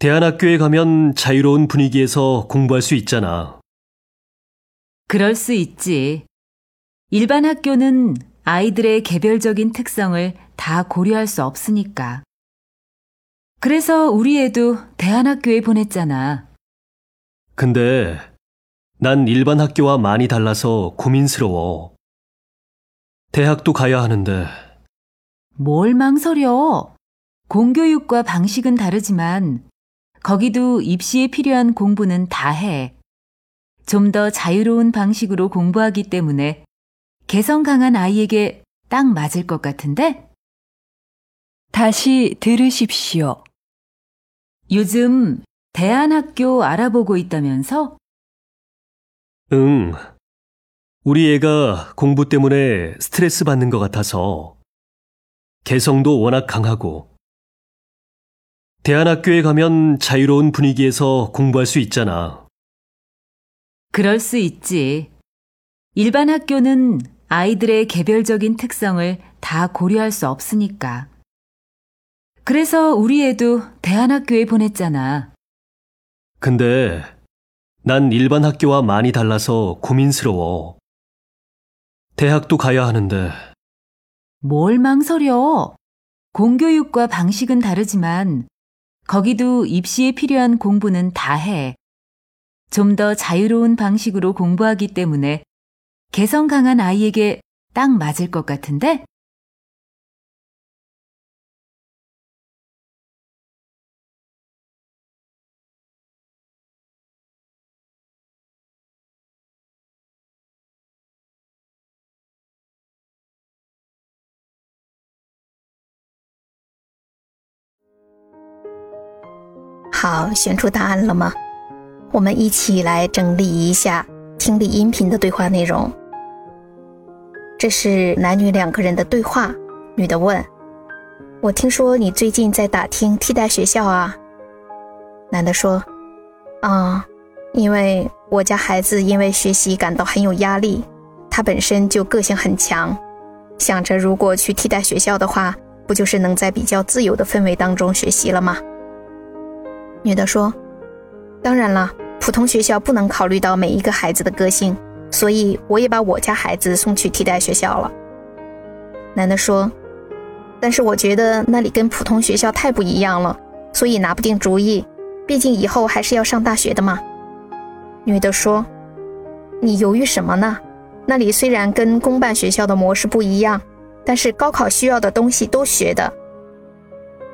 대안학교에 가면 자유로운 분위기에서 공부할 수 있잖아. 그럴 수 있지. 일반 학교는 아이들의 개별적인 특성을 다 고려할 수 없으니까. 그래서 우리 애도 대안학교에 보냈잖아. 근데 난 일반 학교와 많이 달라서 고민스러워. 대학도 가야 하는데 뭘 망설여? 공교육과 방식은 다르지만 거기도 입시에 필요한 공부는 다 해. 좀 더 자유로운 방식으로 공부하기 때문에 개성 강한 아이에게 딱 맞을 것 같은데? 다시 들으십시오. 요즘 대안학교 알아보고 있다면서? 응. 우리 애가 공부 때문에 스트레스 받는 것 같아서 개성도 워낙 강하고 대안학교에 가면 자유로운 분위기에서 공부할 수 있잖아. 그럴 수 있지. 일반 학교는 아이들의 개별적인 특성을 다 고려할 수 없으니까. 그래서 우리 애도 대안학교에 보냈잖아. 근데 난 일반 학교와 많이 달라서 고민스러워. 대학도 가야 하는데 뭘 망설여? 공교육과 방식은 다르지만 거기도 입시에 필요한 공부는 다 해. 좀 더 자유로운 방식으로 공부하기 때문에 개성 강한 아이에게 딱 맞을 것 같은데? “好，选出答案了吗？我们一起来整理一下听力音频的对话内容。这是男女两个人的对话。女的问：“我听说你最近在打听替代学校啊？”男的说：“啊，因为我家孩子因为学习感到很有压力，他本身就个性很强，想着如果去替代学校的话，不就是能在比较自由的氛围当中学习了吗？”女的说：“当然了，普通学校不能考虑到每一个孩子的个性，所以我也把我家孩子送去替代学校了。”男的说：“但是我觉得那里跟普通学校太不一样了，所以拿不定主意。毕竟以后还是要上大学的嘛。”女的说：“你犹豫什么呢？那里虽然跟公办学校的模式不一样，但是高考需要的东西都学的，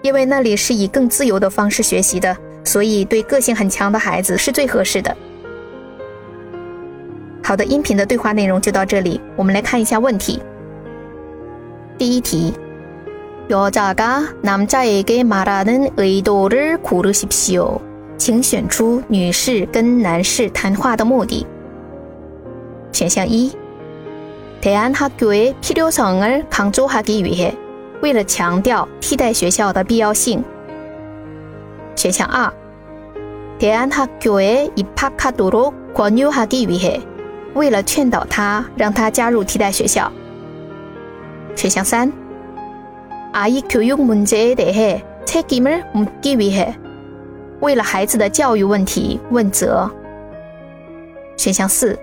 因为那里是以更自由的方式学习的。”所以，对个性很强的孩子是最合适的。好的，音频的对话内容就到这里。我们来看一下问题。第一题，여자가남자에게말하는의도를고르십시오。请选出女士跟男士谈话的目的。选项一，대안학교의필요성을강조하기위 해， 为了强调替代学校的必要性。 选项二，대안학교에입학하도록권유하기위 해， 为了劝导他，让他加入替代学校。选项三，아이교육문제에대해책임을묻기위 해， 为了孩子的教育问题问责。选项四，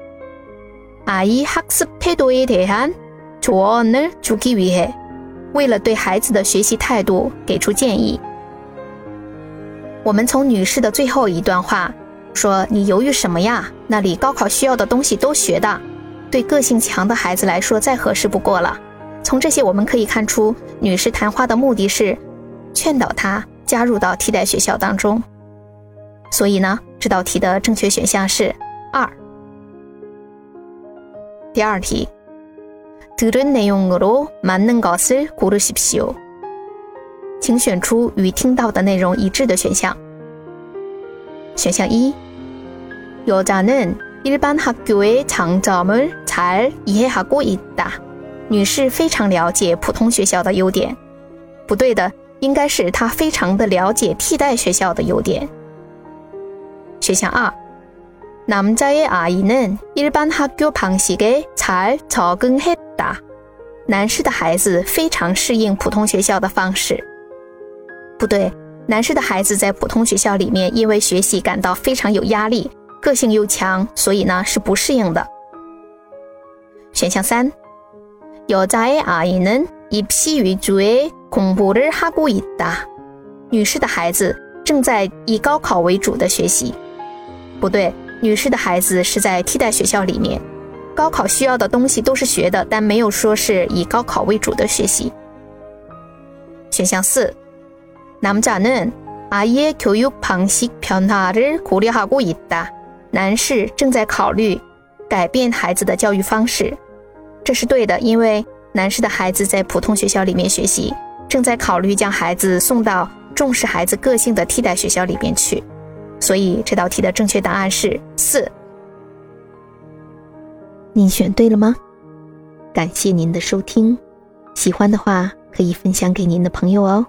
아이학습태도에대한조언을주기위 해， 为了对孩子的学习态度给出建议。 我们从女士的最后一段话说：“你犹豫什么呀？那里高考需要的东西都学的，对个性强的孩子来说再合适不过了。”从这些我们可以看出，女士谈话的目的是劝导他加入到替代学校当中。所以呢，这道题的正确选项是二。第二题，들은내용으로맞는것을고르십시오。 请选出与听到的内容一致的选项。 选项一，여자는일반학교의장점을잘이해하고있다。女士非常了解普通学校的优点。不对的，应该是她非常的了解替代学校的优点。选项二，남자의아이는일반학교방식에잘적응했다。男士的孩子非常适应普通学校的方式。 不对，男士的孩子在普通学校里面因为学习感到非常有压力，个性又强，所以呢是不适应的。选项三。여자의아이는입시위주의공부를하고있다。女士的孩子正在以高考为主的学习。不对，女士的孩子是在替代学校里面，高考需要的东西都是学的，但没有说是以高考为主的学习。选项四， 남자는아이의교육방식변화를고려하고있다。男士正在考虑改变孩子的教育方式。这是对的，因为男士的孩子在普通学校里面学习，正在考虑将孩子送到重视孩子个性的替代学校里面去，所以这道题的正确答案是四。您选对了吗？感谢您的收听，喜欢的话可以分享给您的朋友哦。